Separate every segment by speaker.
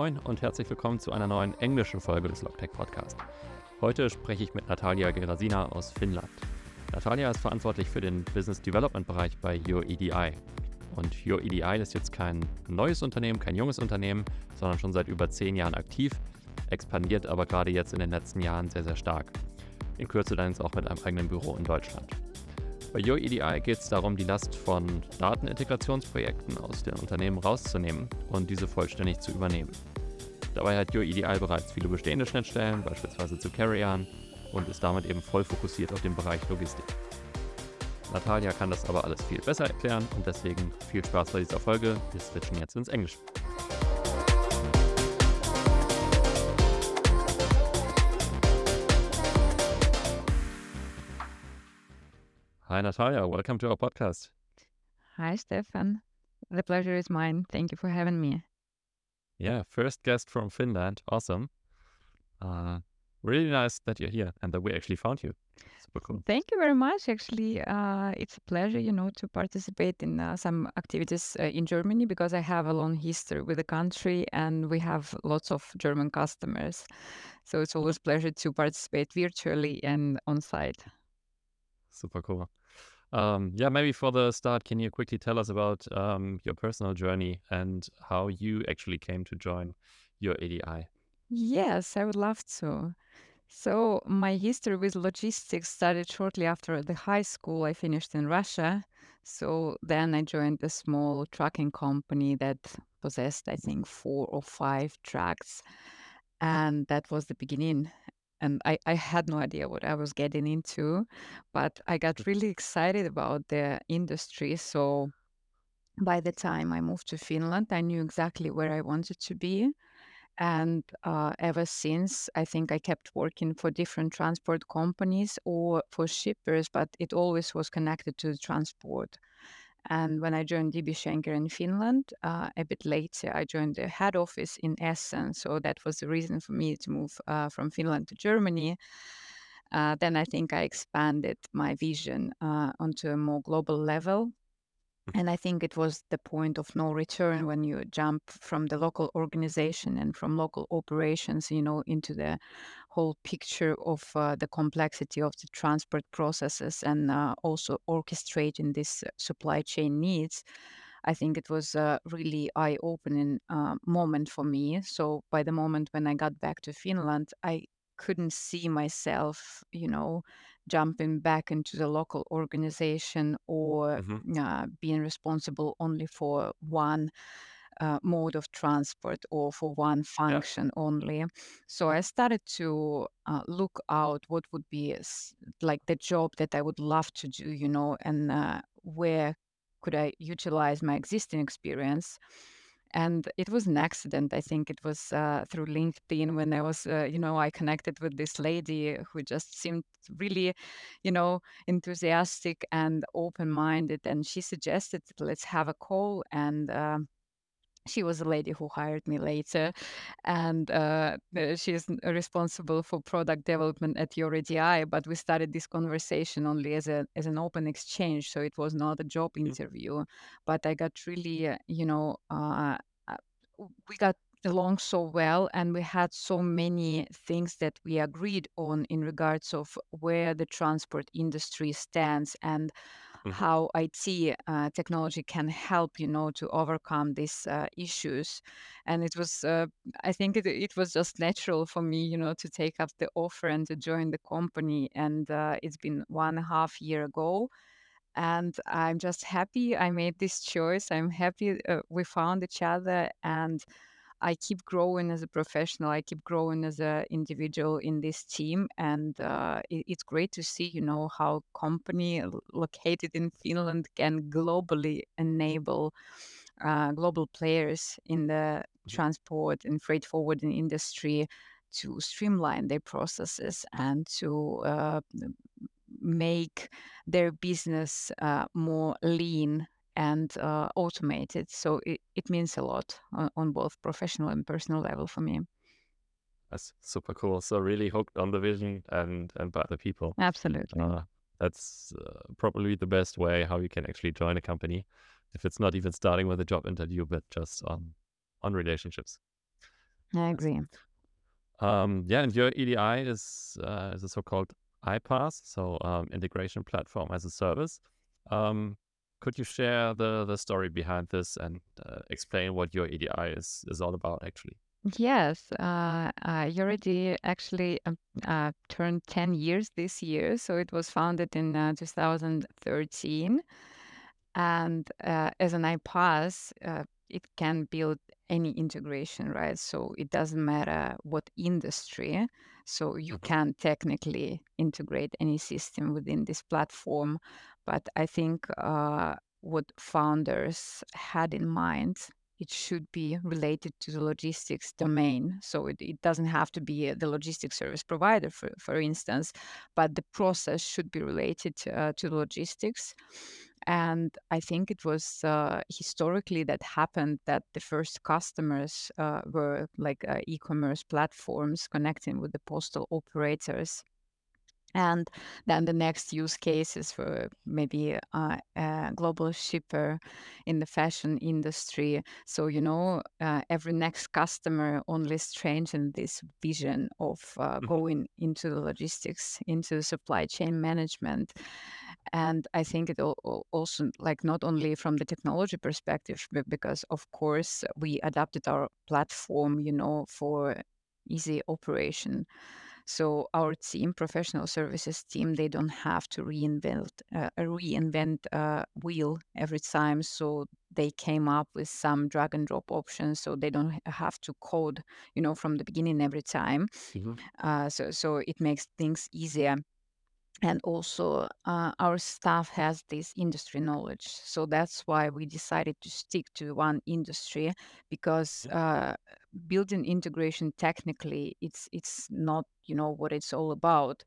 Speaker 1: Moin und herzlich willkommen zu einer neuen englischen Folge des Logtech Podcast. Heute spreche ich mit Natalia Gerasina aus Finnland. Natalia ist verantwortlich für den Business Development Bereich bei YourEDI. Und YourEDI ist jetzt kein neues Unternehmen, kein junges Unternehmen, sondern schon seit über zehn Jahren aktiv, expandiert aber gerade jetzt in den letzten Jahren sehr, sehr stark. In Kürze dann jetzt auch mit einem eigenen Büro in Deutschland. Bei YourEDI geht es darum, die Last von Datenintegrationsprojekten aus den Unternehmen rauszunehmen und diese vollständig zu übernehmen. Dabei hat YourEDI bereits viele bestehende Schnittstellen, beispielsweise zu Carrion, und ist damit eben voll fokussiert auf den Bereich Logistik. Natalia kann das aber alles viel besser erklären und deswegen viel Spaß bei dieser Folge. Wir switchen jetzt ins Englische. Hi, Natalia. Welcome to our podcast.
Speaker 2: Hi, Stefan. The pleasure is mine. Thank you for having me.
Speaker 1: Yeah, first guest from Finland. Awesome. Uh, really nice that you're here and that we actually found you. Super cool.
Speaker 2: Thank you very much. Actually, uh, it's a pleasure, you know, to participate in uh, some activities uh, in Germany because I have a long history with the country and we have lots of German customers. So it's always a pleasure to participate virtually and on site.
Speaker 1: Super cool. Um, yeah, maybe for the start, can you quickly tell us about um, your personal journey and how you actually came to join Youredi?
Speaker 2: Yes, I would love to. So, my history with logistics started shortly after the high school I finished in Russia. So, then I joined a small trucking company that possessed, I think, four or five trucks. And that was the beginning and I, I had no idea what I was getting into, but I got really excited about the industry. So by the time I moved to Finland, I knew exactly where I wanted to be. And uh, ever since, I think I kept working for different transport companies or for shippers, but it always was connected to the transport. And when I joined DB Schenker in Finland, uh, a bit later, I joined the head office in Essen. So that was the reason for me to move uh, from Finland to Germany. Uh, then I think I expanded my vision uh, onto a more global level. And I think it was the point of no return when you jump from the local organization and from local operations, you know, into the whole picture of uh, the complexity of the transport processes and uh, also orchestrating this supply chain needs. I think it was a really eye-opening uh, moment for me. So by the moment when I got back to Finland, I couldn't see myself, you know, jumping back into the local organization or
Speaker 1: hmm
Speaker 2: uh, being responsible only for one uh, mode of transport or for one
Speaker 1: Yeah.
Speaker 2: function only. So I started to uh, look out what would be like the job that I would love to do, you know, and uh, where could I utilize my existing experience. And it was an accident. I think it was uh, through LinkedIn when I was, uh, you know, I connected with this lady who just seemed really, you know, enthusiastic and open minded. And she suggested, let's have a call. And um she was a lady who hired me later, and uh, uh, she is responsible for product development at Youredi. But we started this conversation only as a as an open exchange, so it was not a job
Speaker 1: Mhm.
Speaker 2: interview. But I got really, uh, you know, uh, uh, we got along so well, and we had so many things that we agreed on in regards of where the transport industry stands and
Speaker 1: Mhm.
Speaker 2: how IT uh, technology can help, you know, to overcome these uh, issues. And it was, uh, I think it, it was just natural for me, you know, to take up the offer and to join the company. And uh, it's been one and a half year ago. And I'm just happy I made this choice. I'm happy uh, we found each other and I keep growing as a professional. I keep growing as an individual in this team, and uh, it, it's great to see, you know, how company located in Finland can globally enable uh, global players in the
Speaker 1: Mhm.
Speaker 2: transport and freight forwarding industry to streamline their processes and to uh, make their business uh, more lean and uh, automated. So it, it means a lot on, on both professional and personal level for me.
Speaker 1: That's super cool. So really hooked on the vision and and by the people.
Speaker 2: Absolutely.
Speaker 1: Uh, that's uh, probably the best way how you can actually join a company, if it's not even starting with a job interview, but just on on relationships.
Speaker 2: I agree.
Speaker 1: Um, yeah, and Youredi is uh, is a so-called iPaaS, so um, integration platform as a service. Um, could you share the the story behind this and uh, explain what Youredi is is all about actually?
Speaker 2: Yes, uh, uh, actually um, uh, turned 10 years this year. So it was founded in uh, 2013. And uh, as an iPaaS, uh, it can build any integration, right? So it doesn't matter what industry. So you
Speaker 1: Mhm.
Speaker 2: can technically integrate any system within this platform. But I think uh, what founders had in mind, it should be related to the logistics domain. So it, it doesn't have to be uh, the logistics service provider, for, for instance, but the process should be related uh, to logistics. And I think it was uh, historically that happened that the first customers uh, were like uh, e commerce platforms connecting with the postal operators. And then the next use cases were maybe uh, a global shipper in the fashion industry. So, you know, uh, every next customer only strengthened this vision of uh,
Speaker 1: Mhm.
Speaker 2: going into the logistics, into the supply chain management. And I think it al- al- also, like, not only from the technology perspective, but because, of course, we adapted our platform, you know, for easy operation so our team, professional services team, they don't have to reinvent uh, reinvent uh, wheel every time. So they came up with some drag and drop options, so they don't have to code, you know, from the beginning every time.
Speaker 1: Mhm.
Speaker 2: Uh, so so it makes things easier. And also, uh, our staff has this industry knowledge. So that's why we decided to stick to one industry because uh, building integration technically, it's it's not you know what it's all about.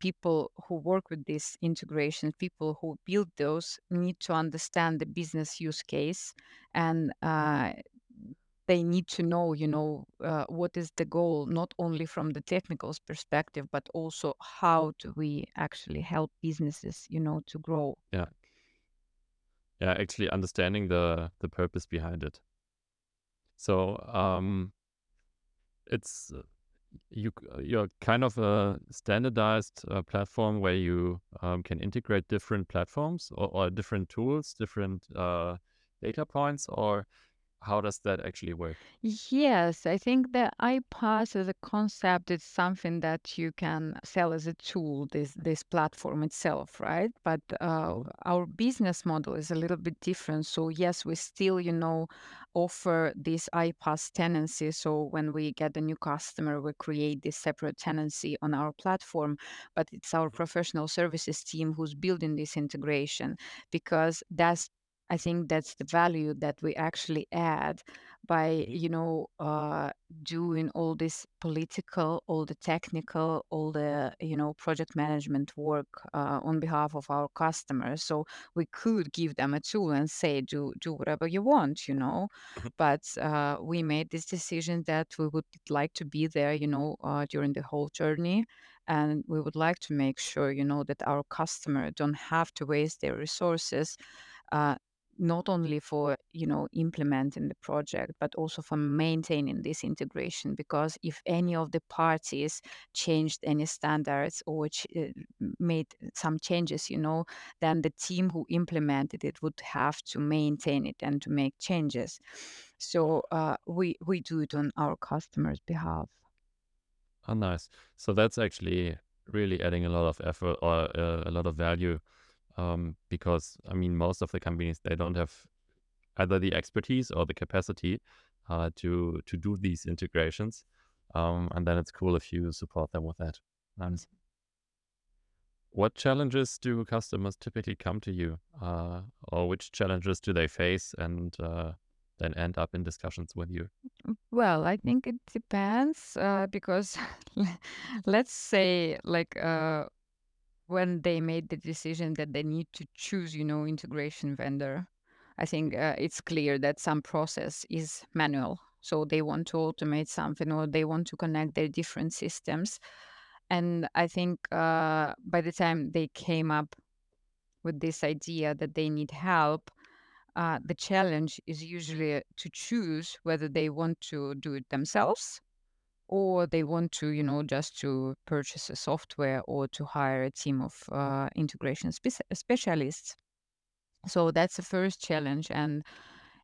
Speaker 2: People who work with this integration, people who build those, need to understand the business use case, and uh, they need to know, you know, uh, what is the goal, not only from the technical perspective, but also how do we actually help businesses, you know, to grow.
Speaker 1: Yeah. Yeah, actually understanding the the purpose behind it. So, um, it's uh, you uh, you're kind of a standardized uh, platform where you um, can integrate different platforms or, or different tools, different uh, data points, or how does that actually work?
Speaker 2: Yes, I think the iPaaS as a concept is something that you can sell as a tool, this this platform itself, right? But uh,
Speaker 1: Mhm.
Speaker 2: our business model is a little bit different. So yes, we still, you know, offer this iPaaS tenancy. So when we get a new customer, we create this separate tenancy on our platform. But it's our professional services team who's building this integration because that's I think that's the value that we actually add by,
Speaker 1: Mhm.
Speaker 2: you know, uh, doing all this political, all the technical, all the, you know, project management work uh, on behalf of our customers. So we could give them a tool and say, do do whatever you want, you know.
Speaker 1: Mhm.
Speaker 2: But uh, we made this decision that we would like to be there, you know, uh, during the whole journey. And we would like to make sure, you know, that our customer don't have to waste their resources uh, not only for you know implementing the project but also for maintaining this integration because if any of the parties changed any standards or ch- uh, made some changes you know then the team who implemented it would have to maintain it and to make changes so uh, we we do it on our customers behalf
Speaker 1: Oh, nice. So that's actually really adding a lot of effort or uh, a lot of value um, because I mean most of the companies they don't have either the expertise or the capacity uh, to to do these integrations, um, and then it's cool if you support them with that. What challenges do customers typically come to you, uh, or which challenges do they face and uh, then end up in discussions with you?
Speaker 2: Well, I think it depends uh, because let's say like uh, when they made the decision that they need to choose, you know, integration vendor, I think uh, it's clear that some process is manual. So they want to automate something or they want to connect their different systems. And I think uh, by the time they came up with this idea that they need help, uh, the challenge is usually to choose whether they want to do it themselves or they want to, you know, just to purchase a software or to hire a team of uh, integration spe- specialists. So that's the first challenge, and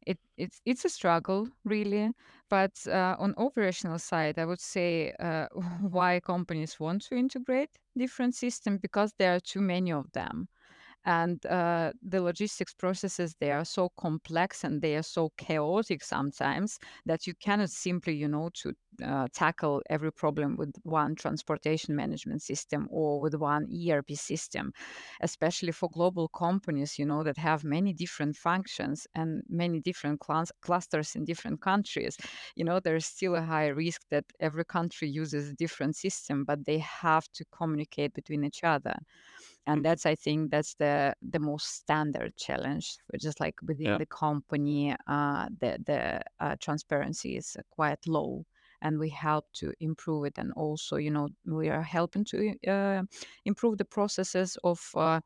Speaker 2: it, it's it's a struggle really. But uh, on operational side, I would say uh, why companies want to integrate different systems because there are too many of them and uh, the logistics processes they are so complex and they are so chaotic sometimes that you cannot simply you know to uh, tackle every problem with one transportation management system or with one erp system especially for global companies you know that have many different functions and many different cl- clusters in different countries. You know there's still a high risk that every country uses a different system but they have to communicate between each other and that's i think that's the the most standard challenge which is like within
Speaker 1: Yeah.
Speaker 2: the company uh, the the uh, transparency is quite low and we help to improve it and also you know we are helping to uh, improve the processes of uh,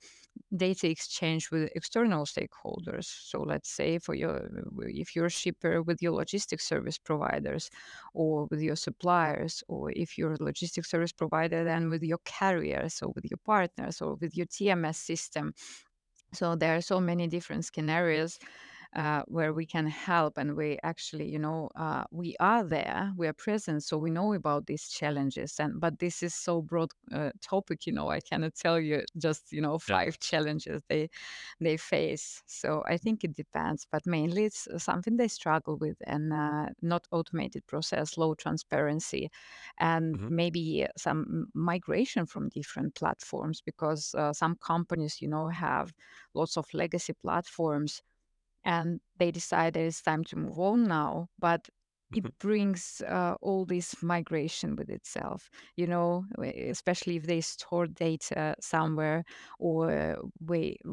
Speaker 2: data exchange with external stakeholders. So let's say for your if you're a shipper with your logistics service providers or with your suppliers or if you're a logistics service provider then with your carriers or with your partners or with your tms system. So there are so many different scenarios uh, where we can help and we actually you know uh, we are there we are present so we know about these challenges and but this is so broad uh, topic you know i cannot tell you just you know
Speaker 1: Yeah.
Speaker 2: five challenges they they face so i think it depends but mainly it's something they struggle with and uh, not automated process low transparency and
Speaker 1: Mhm.
Speaker 2: maybe some migration from different platforms because uh, some companies you know have lots of legacy platforms and they decide that it's time to move on now but it brings uh, all this migration with itself you know especially if they store data somewhere or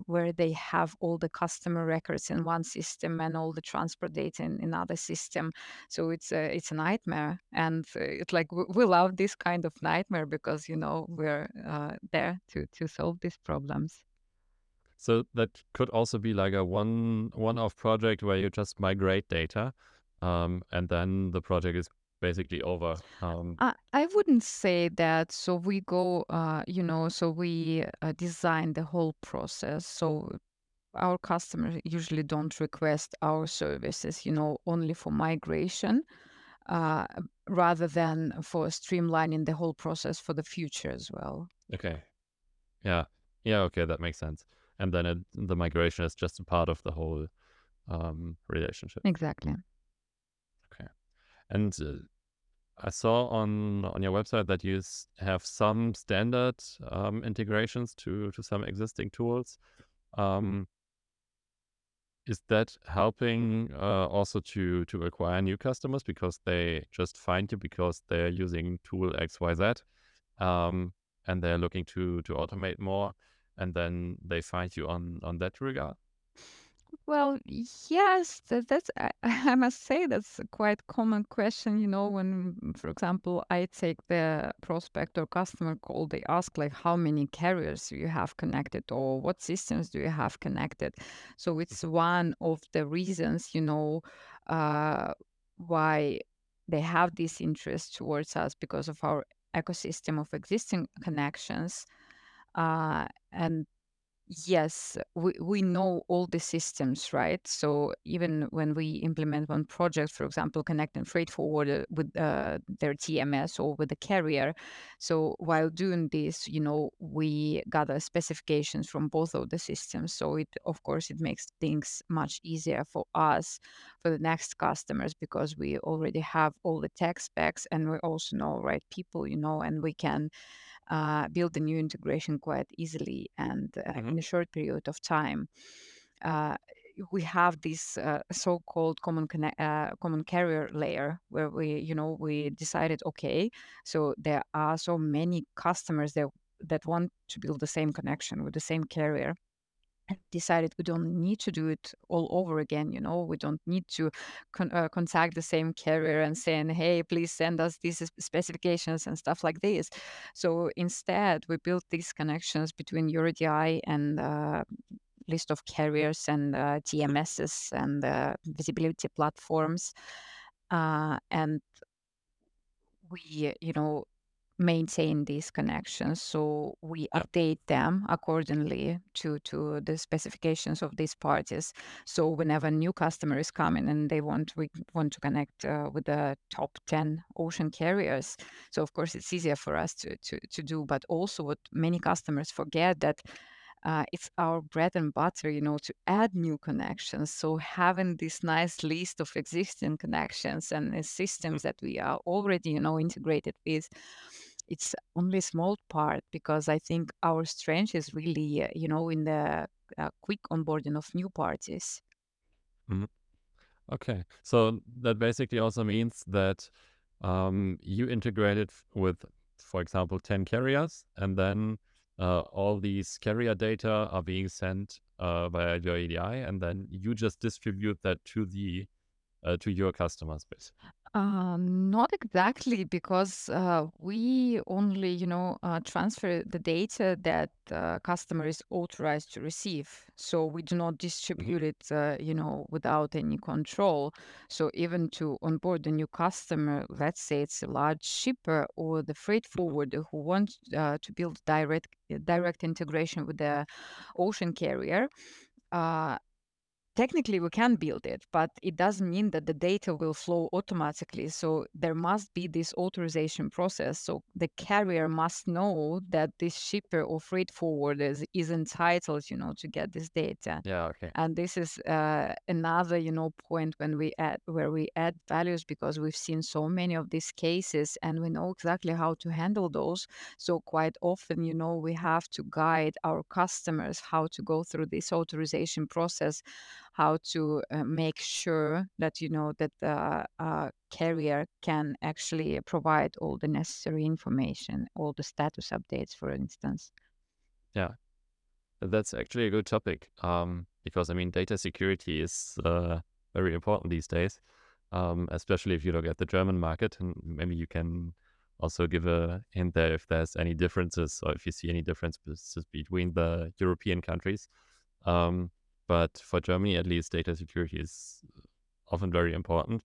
Speaker 2: where they have all the customer records in one system and all the transport data in another system. So it's a it's a nightmare and uh, it's like we, we love this kind of nightmare because you know we're uh, there to to solve these problems
Speaker 1: So that could also be like a one one-off project where you just migrate data, um, and then the project is basically over. Um,
Speaker 2: I, I wouldn't say that. So we go, uh, you know, so we uh, design the whole process. So our customers usually don't request our services, you know, only for migration, uh, rather than for streamlining the whole process for the future as well.
Speaker 1: okay. Yeah. Yeah. Okay. That makes sense. And then it, the migration is just a part of the whole um, relationship.
Speaker 2: Exactly.
Speaker 1: Okay, and uh, I saw on on your website that you have some standard um, integrations to to some existing tools. Um, is that helping uh, also to to acquire new customers because they just find you because they're using tool XYZ, um, and they're looking to to automate more, and then they find you on on that regard?
Speaker 2: Well, yes, that, that's, I, I must say that's a quite common question. You know, when, for example, I take the prospect or customer call, they ask, like, how many carriers you have connected or what systems do you have connected? So it's one of the reasons, you know, uh, why they have this interest towards us because of our ecosystem of existing connections. Uh, and Yes, we, we know all the systems, right? So even when we implement one project, for example, connecting freight forwarder with uh, their TMS or with the carrier. So while doing this, you know, we gather specifications from both of the systems. So it, of course, it makes things much easier for us, for the next customers, because we already have all the tech specs and we also know, right, people, you know, and we can uh, build a new integration quite easily and uh,
Speaker 1: hmm
Speaker 2: in a short period of time. Uh, we have this uh, so-called common uh, common carrier layer where we, you know, we decided, okay, so there are so many customers that that want to build the same connection with the same carrier decided we don't need to do it all over again you know we don't need to con- uh, contact the same carrier and saying hey please send us these specifications and stuff like this. So instead we built these connections between Youredi and uh, list of carriers and uh, TMSs and uh, visibility platforms, uh, and we, you know, maintain these connections. So we
Speaker 1: Yeah.
Speaker 2: update them accordingly to to the specifications of these parties. So whenever a new customer is coming and they want we want to connect uh, with the top 10 ocean carriers, so of course it's easier for us to to to do. But also what many customers forget that uh, it's our bread and butter, you know, to add new connections. So having this nice list of existing connections and systems that we are already, you know, integrated with, it's only a small part because I think our strength is really, uh, you know, in the uh, quick onboarding of new parties.
Speaker 1: Mhm. Okay. So that basically also means that um, you integrated with, for example, 10 carriers, and then uh, all these carrier data are being sent uh, via Youredi, and then you just distribute that to the uh, to your customers base.
Speaker 2: Uh, not exactly, because uh, we only, you know, uh, transfer the data that uh, customer is authorized to receive. So we do not
Speaker 1: Mhm.
Speaker 2: distribute it, uh, you know, without any control. So even to onboard a new customer, let's say it's a large shipper or the freight
Speaker 1: Mhm.
Speaker 2: forwarder who wants uh, to build direct direct integration with the ocean carrier. Uh, Technically, we can build it, but it doesn't mean that the data will flow automatically. So there must be this authorization process. So the carrier must know that this shipper or freight forwarder is, is entitled, you know, to get this data.
Speaker 1: Yeah. Okay.
Speaker 2: And this is uh, another, you know, point when we add where we add values because we've seen so many of these cases and we know exactly how to handle those. So quite often, you know, we have to guide our customers how to go through this authorization process how to uh, make sure that you know that the uh, carrier can actually provide all the necessary information, all the status updates, for instance.
Speaker 1: Yeah. That's actually a good topic um, because I mean, data security is uh, very important these days, um, especially if you look at the German market. And maybe you can also give a hint there if there's any differences or if you see any differences between the European countries. Um, but for Germany, at least, data security is often very important.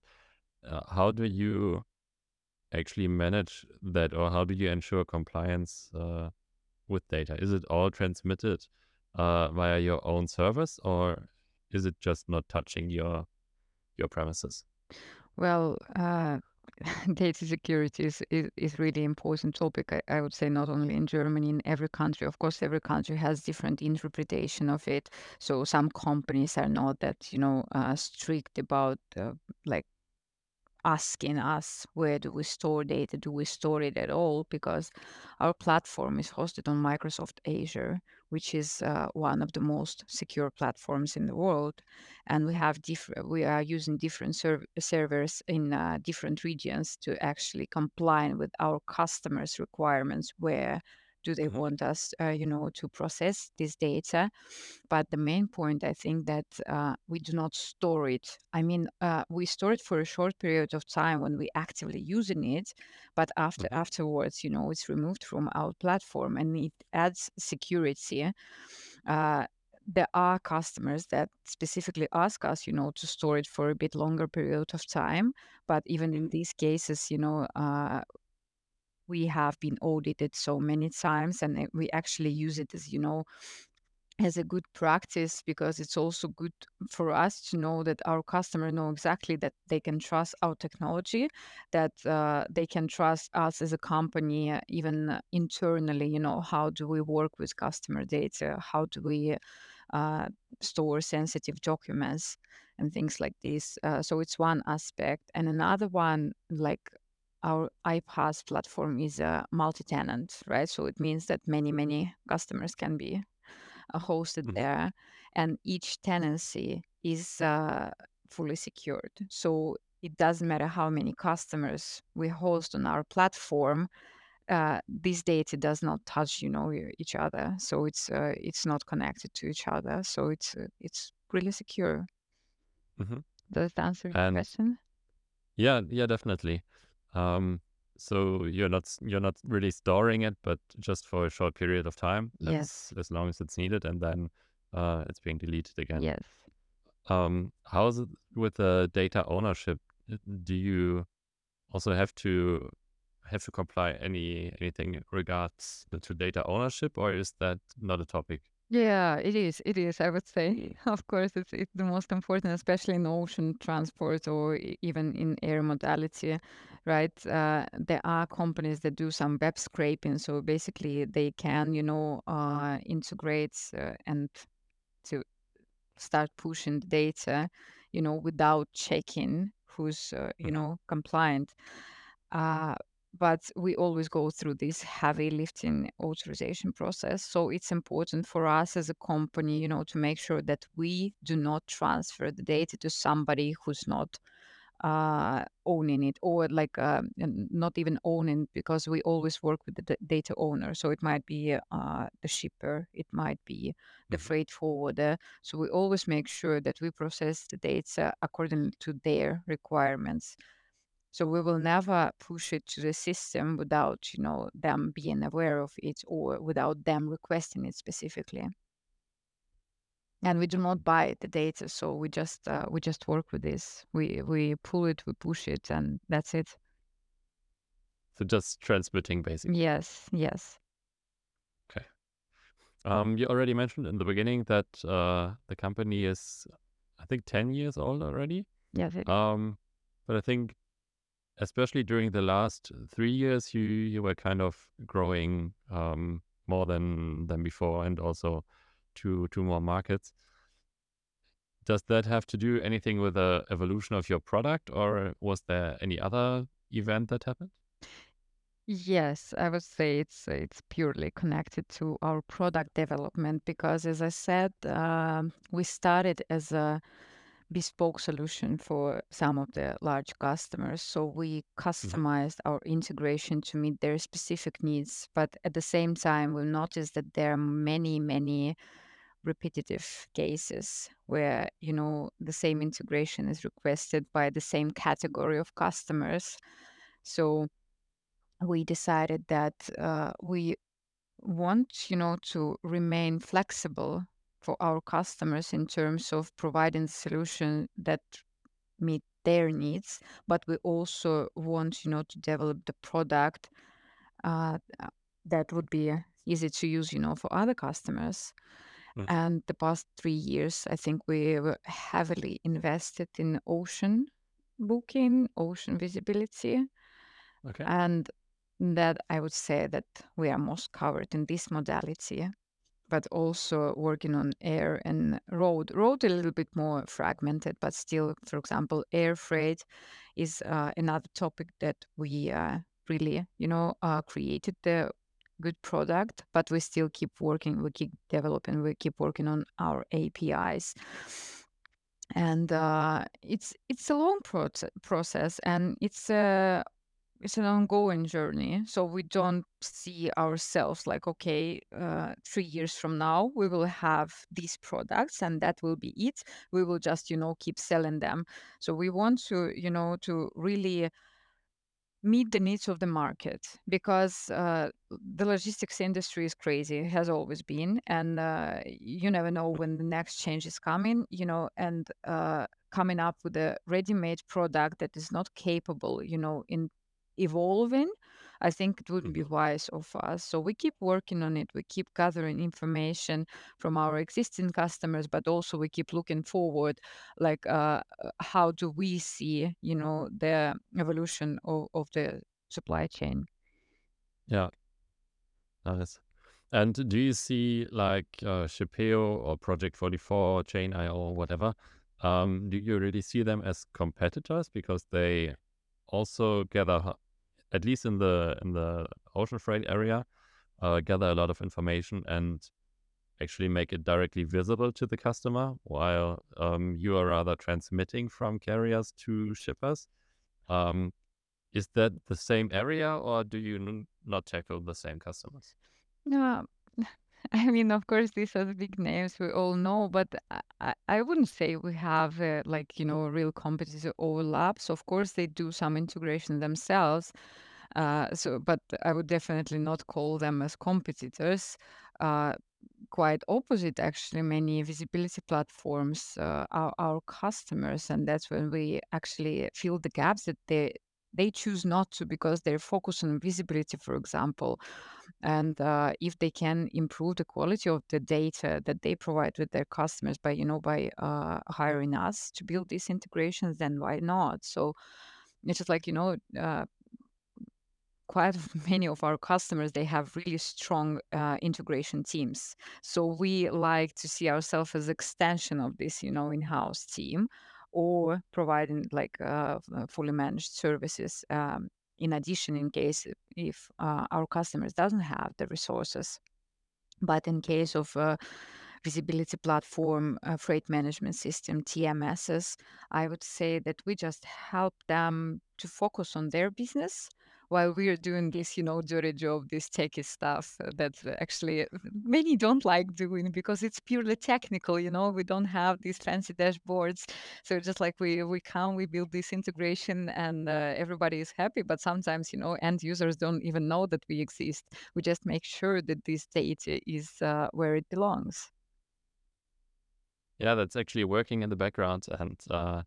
Speaker 1: Uh, how do you actually manage that, or how do you ensure compliance uh, with data? Is it all transmitted uh, via your own servers, or is it just not touching your your premises?
Speaker 2: Well, uh, data security is, is, is really important topic. I, I would say not only in Germany, in every country. Of course, every country has different interpretation of it. So some companies are not that you know uh, strict about uh, like asking us where do we store data do we store it at all because our platform is hosted on microsoft azure which is uh, one of the most secure platforms in the world and we have different we are using different serv- servers in uh, different regions to actually comply with our customers requirements where do they
Speaker 1: Mhm.
Speaker 2: want us uh, you know to process this data but the main point, I think that uh, we do not store it. I mean, uh, we store it for a short period of time when we actively using it, but after
Speaker 1: Mhm.
Speaker 2: afterwards, you know, it's removed from our platform and it adds security. Uh, there are customers that specifically ask us, you know, to store it for a bit longer period of time. But even in these cases, you know, uh, we have been audited so many times and we actually use it as, you know, as a good practice because it's also good for us to know that our customer know exactly that they can trust our technology that uh, they can trust us as a company uh, even internally you know how do we work with customer data how do we uh, store sensitive documents and things like this uh, so it's one aspect. And another one like our iPaaS platform is a multi-tenant, right? So it means that many, many customers can be uh, hosted
Speaker 1: Mhm.
Speaker 2: there, and each tenancy is uh, fully secured. So it doesn't matter how many customers we host on our platform. Uh, this data does not touch, you know, each other. So it's uh, it's not connected to each other. So it's uh, it's really secure.
Speaker 1: Mhm.
Speaker 2: Does that answer your
Speaker 1: And
Speaker 2: question?
Speaker 1: yeah, yeah, definitely. Um, so you're not you're not really storing it, but just for a short period of time,
Speaker 2: Yes.
Speaker 1: as long as it's needed, and then uh, it's being deleted again.
Speaker 2: Yes.
Speaker 1: Um, how is it with the data ownership? Do you also have to have to comply any anything regards to data ownership, or is that not a topic?
Speaker 2: Yeah, it is. It is. I would say, of course, it's it's the most important, especially in ocean transport or e- even in air modality, right? Uh, there are companies that do some web scraping, so basically they can, you know, uh, integrate uh, and to start pushing the data, you know, without checking who's, uh, you
Speaker 1: Mhm.
Speaker 2: know, compliant. Uh, but we always go through this heavy lifting authorization process. So it's important for us as a company, you know, to make sure that we do not transfer the data to somebody who's not uh, owning it or like uh, not even owning because we always work with the d- data owner. So it might be uh, the shipper, it might be the
Speaker 1: Mhm.
Speaker 2: freight forwarder. So we always make sure that we process the data according to their requirements. So we will never push it to the system without, you know, them being aware of it or without them requesting it specifically. And we do not buy the data, so we just uh, we just work with this. We we pull it, we push it, and that's it.
Speaker 1: So just transmitting basically.
Speaker 2: Yes, yes,
Speaker 1: Okay. Um, you already mentioned in the beginning that uh, the company is, I think, 10 years old already.
Speaker 2: yes. It,
Speaker 1: Um, but I think especially during the last three years, you you were kind of growing um, more than than before, and also to to more markets. Does that have to do anything with the evolution of your product, or was there any other event that happened?
Speaker 2: yes, I would say it's it's purely connected to our product development because, as I said, um, we started as a bespoke solution for some of the large customers. So we
Speaker 1: Mhm.
Speaker 2: customized our integration to meet their specific needs. But at the same time, we noticed that there are many, many repetitive cases where, you know, the same integration is requested by the same category of customers. So we decided that uh, we want, you know, to remain flexible for our customers in terms of providing solution that meet their needs, but we also want, you know, to develop the product uh, uh, that would be easy to use, you know, for other customers.
Speaker 1: Mm.
Speaker 2: And the past three years, I think we were heavily invested in ocean booking, ocean visibility,
Speaker 1: Okay.
Speaker 2: and that I would say that we are most covered in this modality but also working on air and road. Road a little bit more fragmented, but still, for example, air freight is uh, another topic that we uh, really, you know, uh, created the good product, but we still keep working, we keep developing, we keep working on our APIs. And uh, it's it's a long proce- process, and it's a it's an ongoing journey so we don't see ourselves like okay uh, three years from now we will have these products and that will be it. We will just you know keep selling them. So we want to you know to really meet the needs of the market because uh, the logistics industry is crazy has always been and uh, you never know when the next change is coming you know and uh, coming up with a ready-made product that is not capable you know in evolving i think it wouldn't be
Speaker 1: Mhm.
Speaker 2: wise of us so we keep working on it we keep gathering information from our existing customers but also we keep looking forward like uh, uh, how do we see you know the evolution of, of the supply chain
Speaker 1: Yeah. Nice. And do you see like uh, Shippeo or Project 44, or Chain IO, or whatever? Um, do you really see them as competitors because they also gather, at least in the in the ocean freight area, uh, gather a lot of information and actually make it directly visible to the customer, while um, you are rather transmitting from carriers to shippers. Um, is that the same area, or do you not tackle the same customers?
Speaker 2: no i mean of course these are the big names we all know but i, I wouldn't say we have uh, like you know real competitive overlaps. Of course they do some integration themselves uh, so but i would definitely not call them as competitors uh, quite opposite actually. Many visibility platforms uh, are our customers and that's when we actually fill the gaps that they they choose not to because they're focused on visibility for example and uh, if they can improve the quality of the data that they provide with their customers by you know by uh, hiring us to build these integrations then why not? So it's just like you know uh, quite many of our customers they have really strong uh, integration teams. So we like to see ourselves as extension of this you know in-house team or providing like uh, fully managed services um, in addition in case if uh, our customers doesn't have the resources. But in case of uh, visibility platform uh, freight management system tmss i would say that we just help them to focus on their business while we are doing this, you know, dirty job, this techie stuff uh, that actually uh, many don't like doing because it's purely technical, you know, we don't have these fancy dashboards. So just like we, we come, we build this integration and uh, everybody is happy. But sometimes, you know, end users don't even know that we exist. We just make sure that this data is uh, where it belongs.
Speaker 1: Yeah, that's actually working in the background and uh,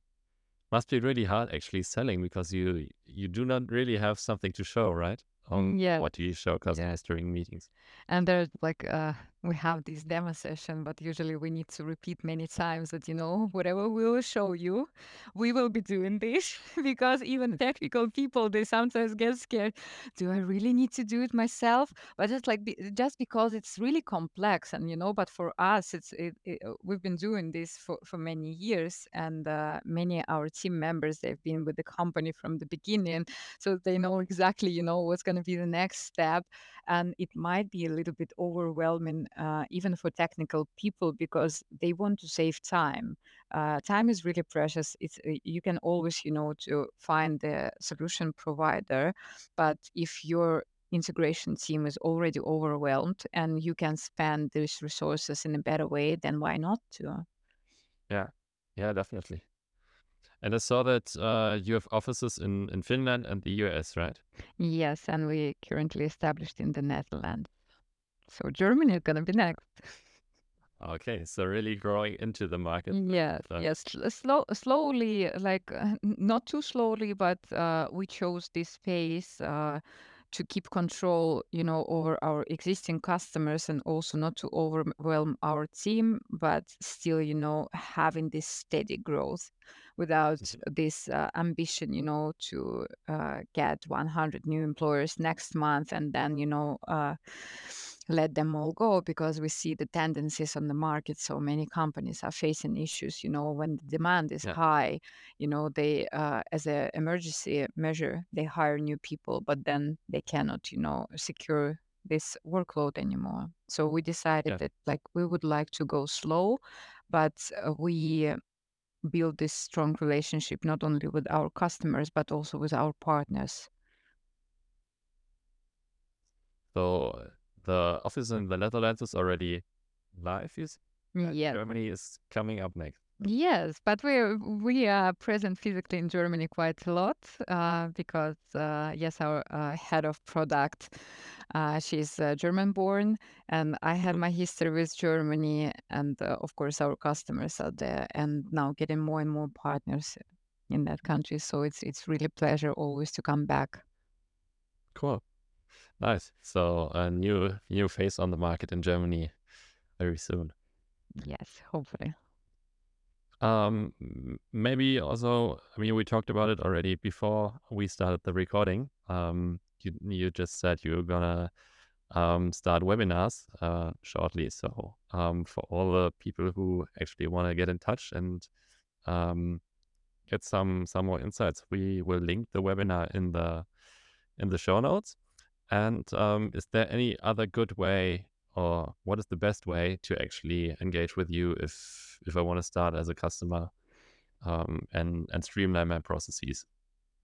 Speaker 1: must be really hard actually selling because you you do not really have something to show, right? On
Speaker 2: Yeah.
Speaker 1: what do you show customers during meetings?
Speaker 2: And there's like uh, we have this demo session, but usually we need to repeat many times that you know whatever we will show you, we will be doing this because even technical people they sometimes get scared. Do I really need to do it myself? But it's like just because it's really complex, and you know. But for us, it's it, it, uh, we've been doing this for for many years, and uh, many our team members they've been with the company from the beginning, so they know exactly you know what's going to be the next step and it might be a little bit overwhelming uh, even for technical people because they want to save time. Uh, time is really precious. It's uh, you can always you know to find the solution provider but if your integration team is already overwhelmed and you can spend these resources in a better way then why not to?
Speaker 1: Yeah, yeah, definitely. And I saw that uh, you have offices in in Finland and the US, right?
Speaker 2: yes and we currently established in the netherlands so germany is going to be next
Speaker 1: Okay, so really growing into the market.
Speaker 2: Yes,
Speaker 1: So,
Speaker 2: yes, slow, slowly, like uh, not too slowly, but uh, we chose this space uh, to keep control, you know, over our existing customers and also not to overwhelm our team, but still, you know, having this steady growth without
Speaker 1: mhm,
Speaker 2: this uh, ambition, you know, to uh, get 100 new employers next month and then, you know, uh, let them all go because we see the tendencies on the market. So many companies are facing issues, you know, when the demand is
Speaker 1: yeah,
Speaker 2: high, you know, they, uh, as an emergency measure, they hire new people, but then they cannot, you know, secure this workload anymore. So we decided
Speaker 1: yeah.
Speaker 2: that like we would like to go slow, but uh, we build this strong relationship not only with our customers but also with our partners.
Speaker 1: So uh, the office in the Netherlands is already live, you said?
Speaker 2: Yes.
Speaker 1: Germany is coming up next.
Speaker 2: Yes, but we we are present physically in Germany quite a lot uh, because uh, yes, our uh, head of product, uh, she's uh, German born, and I had
Speaker 1: Mhm.
Speaker 2: my history with Germany, and uh, of course our customers are there, and now getting more and more partners in that country. So it's it's really a pleasure always to come back.
Speaker 1: Cool. Nice. So a new new face on the market in Germany very soon.
Speaker 2: Yes, hopefully.
Speaker 1: Um, maybe also, I mean, we talked about it already before we started the recording. Um, you you just said you're gonna um start webinars uh shortly. So um for all the people who actually want to get in touch and um get some some more insights, we will link the webinar in the in the show notes. And um, is there any other good way, or what is the best way to actually engage with you if if I want to start as a customer um, and and streamline my processes?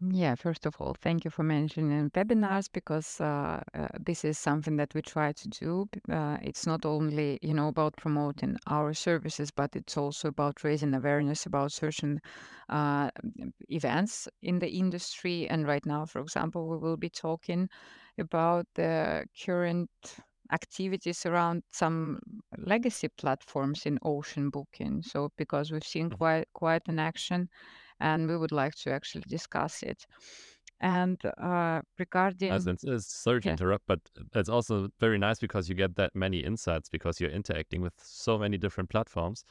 Speaker 2: Yeah, first of all, thank you for mentioning webinars because uh, uh, this is something that we try to do. Uh, it's not only, you know, about promoting our services, but it's also about raising awareness about certain uh, events in the industry. And right now, for example, we will be talking about the current activities around some legacy platforms in ocean booking. So because we've seen
Speaker 1: Mhm.
Speaker 2: quite quite an action, and we would like to actually discuss it. And uh,
Speaker 1: As
Speaker 2: regarding
Speaker 1: in, uh, sorry to
Speaker 2: yeah,
Speaker 1: interrupt, but it's also very nice because you get that many insights because you're interacting with so many different platforms.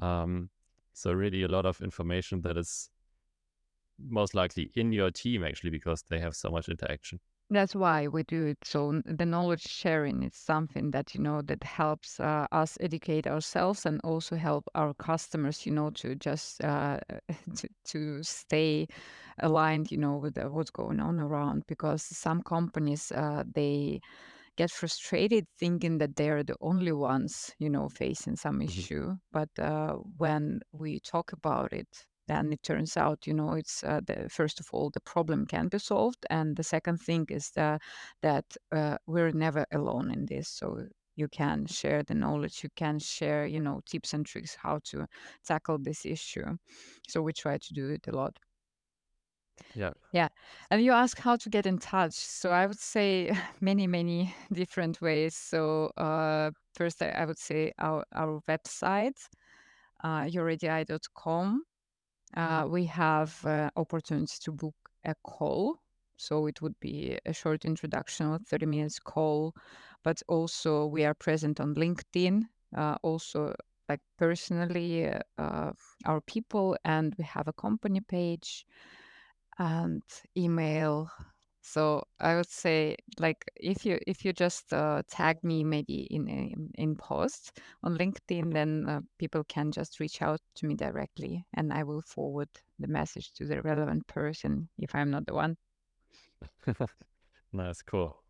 Speaker 1: Um, so really a lot of information that is most likely in your team actually because they have so much interaction.
Speaker 2: That's why we do it. So n- the knowledge sharing is something that you know that helps uh, us educate ourselves and also help our customers, you know, to just uh, to, to stay aligned, you know, with uh, what's going on around. Because some companies uh, they get frustrated thinking that they're the only ones, you know, facing some
Speaker 1: Mhm.
Speaker 2: issue. But uh, when we talk about it, then it turns out, you know, it's uh, the first of all the problem can be solved, and the second thing is the, that uh, we're never alone in this. So you can share the knowledge, you can share, you know, tips and tricks how to tackle this issue. So we try to do it a lot.
Speaker 1: Yeah.
Speaker 2: Yeah. And you ask how to get in touch. So I would say many, many different ways. So uh, first, I, would say our, our website, uh, youredi.com. Uh, we have uh, opportunity to book a call. So it would be a short introduction or 30 minutes call. But also we are present on LinkedIn, uh, also like personally, uh, uh, our people, and we have a company page and email. So I would say, like, if you if you just uh, tag me maybe in in, in post on LinkedIn, then uh, people can just reach out to me directly, and I will forward the message to the relevant person if I'm not the one.
Speaker 1: Nice, cool.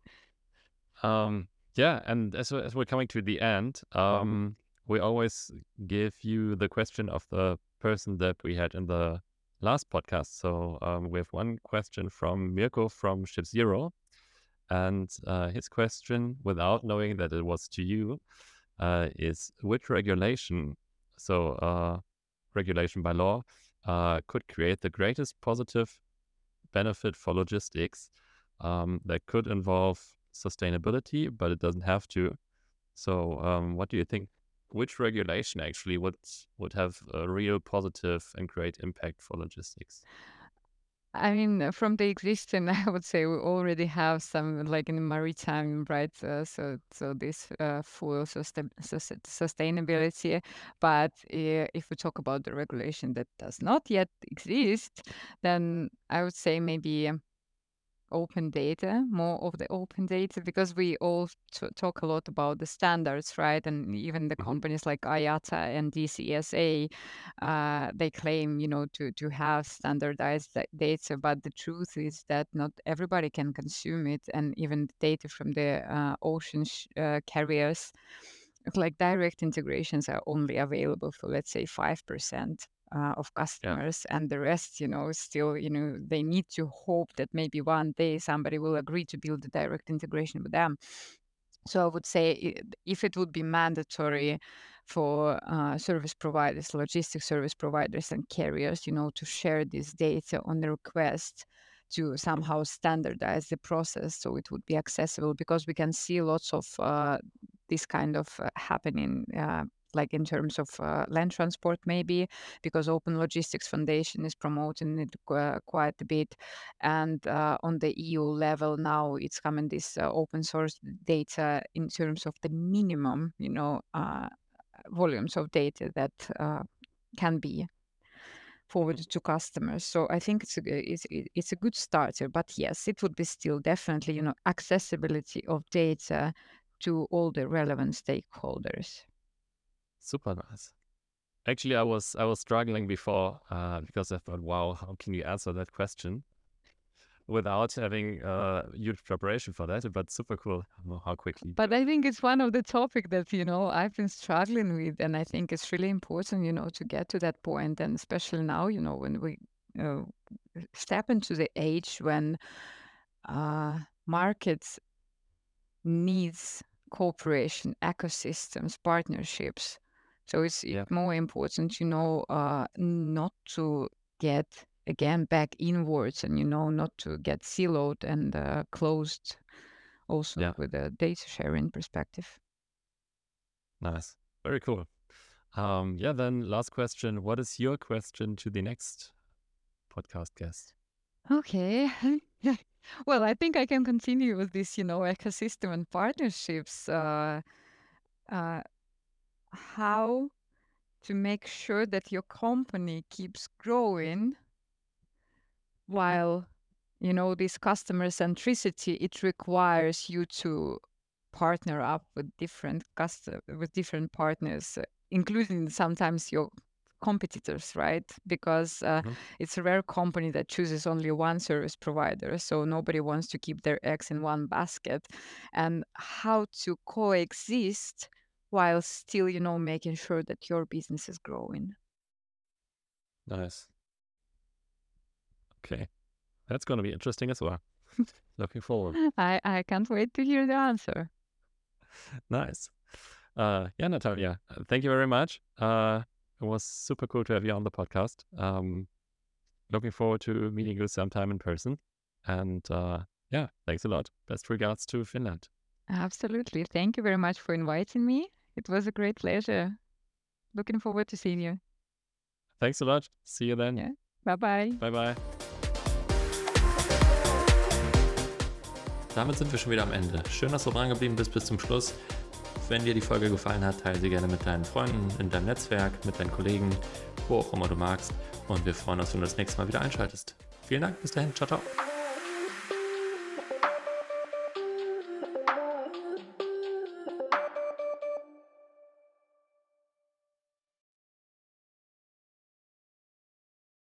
Speaker 1: Um, yeah, and as, as we're coming to the end, um, we always give you the question of the person that we had in the last podcast. So um, we have one question from Mirko from Ship Zero. And uh, his question, without knowing that it was to you, uh, is which regulation, so uh, regulation by law, uh, could create the greatest positive benefit for logistics um, that could involve sustainability, but it doesn't have to. So, um, what do you think? Which regulation actually would would have a real positive and great impact for logistics?
Speaker 2: I mean, uh, from the existing, I would say we already have some, like in maritime, right? Uh, so, so this uh, full sustain, sus- sustainability. But uh, if we talk about the regulation that does not yet exist, then I would say maybe open data, more of the open data, because we all t- talk a lot about the standards, right? And even the
Speaker 1: Mhm.
Speaker 2: companies like IATA and DCSA, uh, they claim, you know, to to have standardized data, but the truth is that not everybody can consume it, and even data from the uh, ocean sh- uh, carriers, like direct integrations, are only available for let's say five percent uh, of
Speaker 1: Yeah.
Speaker 2: customers and the rest you know still you know they need to hope that maybe one day somebody will agree to build a direct integration with them so i would say if it would be mandatory for uh, service providers logistic service providers and carriers you know to share this data on the request to somehow standardize the process so it would be accessible because we can see lots of uh, this kind of uh, happening uh, like in terms of uh, land transport maybe because open logistics foundation is promoting it qu- quite a bit. And uh, on the eu level now it's coming this uh, open source data in terms of the minimum you know uh, volumes of data that uh, can be forwarded to customers. So i think it's a, it's, it's a good starter but yes it would be still definitely you know accessibility of data to all the relevant stakeholders
Speaker 1: Super nice. Actually, I was I was struggling before uh, because I thought, wow, how can you answer that question without having uh, huge preparation for that? But super cool how quickly.
Speaker 2: But I think it's one of the topic that, you know, I've been struggling with. And I think it's really important, you know, to get to that point. And especially now, you know, when we uh, step into the age when uh, markets needs cooperation, ecosystems, partnerships. So it's
Speaker 1: Yeah.
Speaker 2: more important, you know, uh, not to get again back inwards and, you know, not to get siloed and uh, closed also
Speaker 1: Yeah.
Speaker 2: with a data sharing perspective.
Speaker 1: Nice. Very cool. Um, yeah, then last question. What is your question to the next podcast guest?
Speaker 2: Okay. well, I think I can continue with this, you know, ecosystem and partnerships. Uh, uh, how to make sure that your company keeps growing while, you know, this customer centricity, it requires you to partner up with different custom with different partners, uh, including sometimes your competitors, right? Because uh,
Speaker 1: Mhm.
Speaker 2: it's a rare company that chooses only one service provider, so nobody wants to keep their eggs in one basket. And how to coexist while still, you know, making sure that your business is growing.
Speaker 1: Nice. Okay. That's going to be interesting as well. Looking forward.
Speaker 2: I, I can't wait to hear the answer.
Speaker 1: Nice. Uh, yeah, Natalia, thank you very much. Uh, it was super cool to have you on the podcast. Um, looking forward to meeting you sometime in person. And uh, yeah, thanks a lot. Best regards to Finland.
Speaker 2: Absolutely. Thank you very much for inviting me. It was a great pleasure. Looking forward to seeing you.
Speaker 1: Thanks a lot. See you then.
Speaker 2: Yeah. Bye bye.
Speaker 1: Bye bye. Damit sind wir schon wieder am Ende. Schön, dass du dran geblieben bist bis zum Schluss. Wenn dir die Folge gefallen hat, teile sie gerne mit deinen Freunden, in deinem Netzwerk, mit deinen Kollegen, wo auch immer du magst. Und wir freuen uns, wenn du das nächste Mal wieder einschaltest. Vielen Dank, bis dahin, ciao, ciao.